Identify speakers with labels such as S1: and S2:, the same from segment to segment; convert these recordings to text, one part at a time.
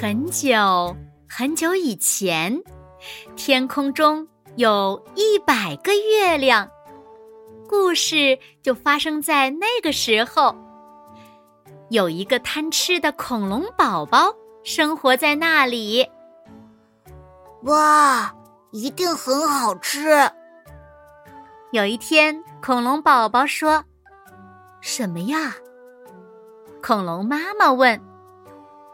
S1: 很久很久以前，天空中有一百个月亮。故事就发生在那个时候。有一个贪吃的恐龙宝宝生活在那里。
S2: 哇，一定很好吃！
S1: 有一天，恐龙宝宝说：“什么呀？”恐龙妈妈问。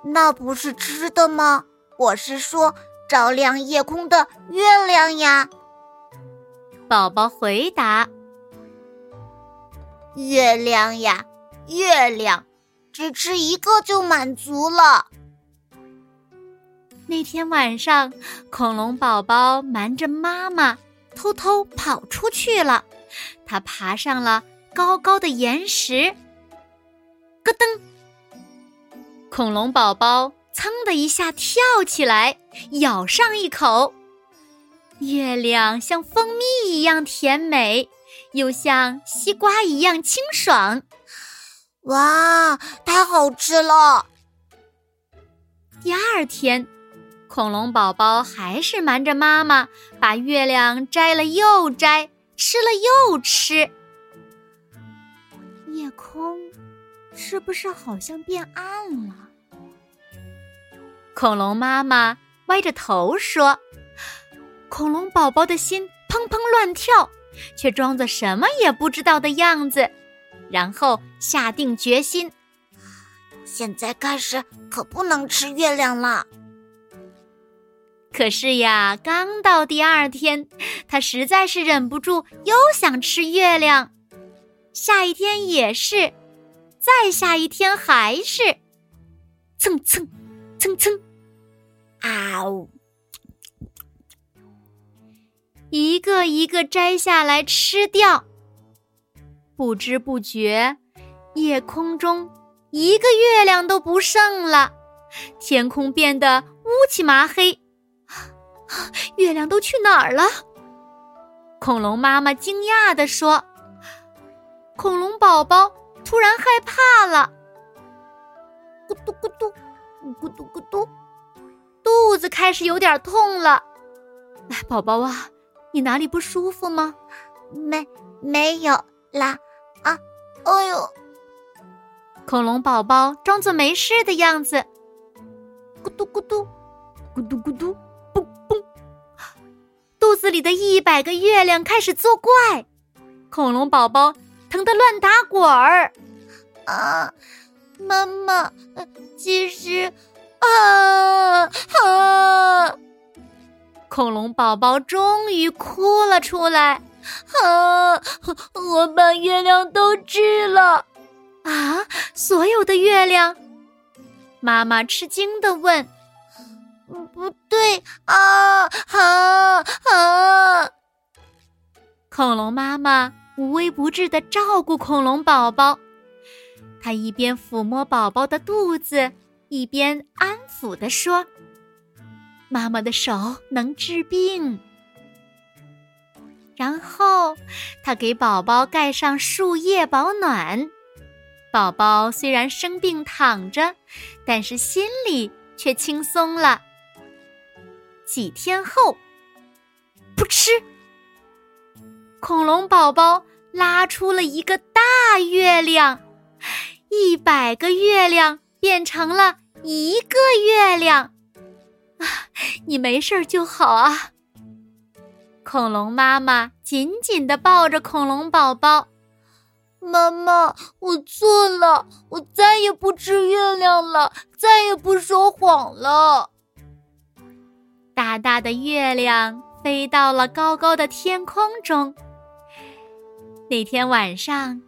S2: 那不是吃的吗？我是说，照亮夜空的月亮呀。
S1: 宝宝回答：“
S2: 月亮呀，月亮，只吃一个就满足了。”
S1: 那天晚上，恐龙宝宝瞒着妈妈，偷偷跑出去了。他爬上了高高的岩石，咯噔。恐龙宝宝噌的一下跳起来，咬上一口。月亮像蜂蜜一样甜美，又像西瓜一样清爽。
S2: 哇，太好吃了！
S1: 第二天，恐龙宝宝还是瞒着妈妈，把月亮摘了又摘，吃了又吃。夜空是不是好像变暗了？恐龙妈妈歪着头说：“恐龙宝宝的心砰砰乱跳，却装作什么也不知道的样子，然后下定决心：
S2: 现在开始可不能吃月亮了。
S1: 可是呀，刚到第二天，他实在是忍不住，又想吃月亮。下一天也是，再下一天还是，蹭蹭。”蹭蹭，
S2: 啊呜！
S1: 一个一个摘下来吃掉。不知不觉，夜空中一个月亮都不剩了，天空变得乌漆麻黑。月亮都去哪儿了？恐龙妈妈惊讶地说。恐龙宝宝突然害怕了，咕嘟咕嘟。咕嘟咕嘟，肚子开始有点痛了。哎，宝宝啊，你哪里不舒服吗？
S2: 没，没有啦。啊，哎呦！
S1: 恐龙宝宝装作没事的样子。咕嘟咕嘟，咕嘟咕嘟，嘣嘣！肚子里的一百个月亮开始作怪，恐龙宝宝疼得乱打滚儿。
S2: 啊！妈妈，其实，啊啊！
S1: 恐龙宝宝终于哭了出来。
S2: 啊！我把月亮都吃了。
S1: 啊！所有的月亮？妈妈吃惊的问。
S2: 不对，啊啊啊！
S1: 恐龙妈妈无微不至的照顾恐龙宝宝。他一边抚摸宝宝的肚子，一边安抚地说：“妈妈的手能治病。”然后，他给宝宝盖上树叶保暖。宝宝虽然生病躺着，但是心里却轻松了。几天后，噗嗤，恐龙宝宝拉出了一个大月亮。一百个月亮变成了一个月亮，啊，你没事就好啊。恐龙妈妈紧紧的抱着恐龙宝宝，
S2: 妈妈，我错了，我再也不吃月亮了，再也不说谎了。
S1: 大大的月亮飞到了高高的天空中。那天晚上。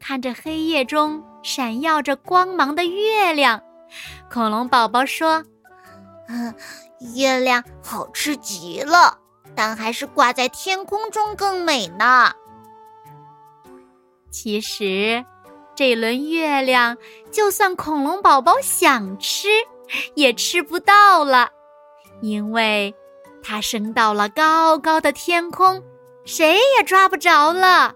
S1: 看着黑夜中闪耀着光芒的月亮。恐龙宝宝说：“
S2: 嗯，月亮好吃极了，但还是挂在天空中更美呢。”
S1: 其实，这轮月亮，就算恐龙宝宝想吃，也吃不到了，因为它升到了高高的天空，谁也抓不着了。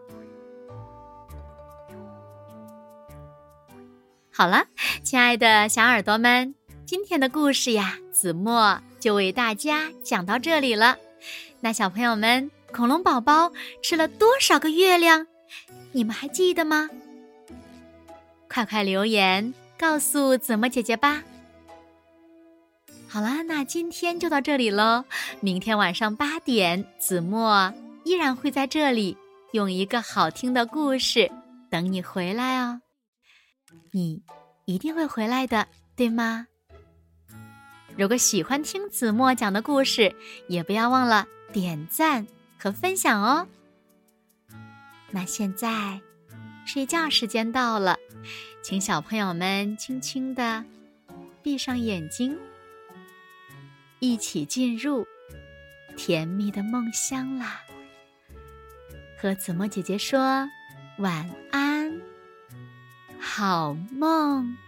S1: 好了，亲爱的小耳朵们，今天的故事呀，子墨就为大家讲到这里了。那小朋友们，恐龙宝宝吃了多少个月亮？你们还记得吗？快快留言告诉子墨姐姐吧。好啦，那今天就到这里喽。明天晚上八点，子墨依然会在这里，用一个好听的故事等你回来哦。你一定会回来的，对吗？如果喜欢听子墨讲的故事，也不要忘了点赞和分享哦。那现在，睡觉时间到了，请小朋友们轻轻的闭上眼睛，一起进入甜蜜的梦乡啦。和子墨姐姐说晚安。好梦。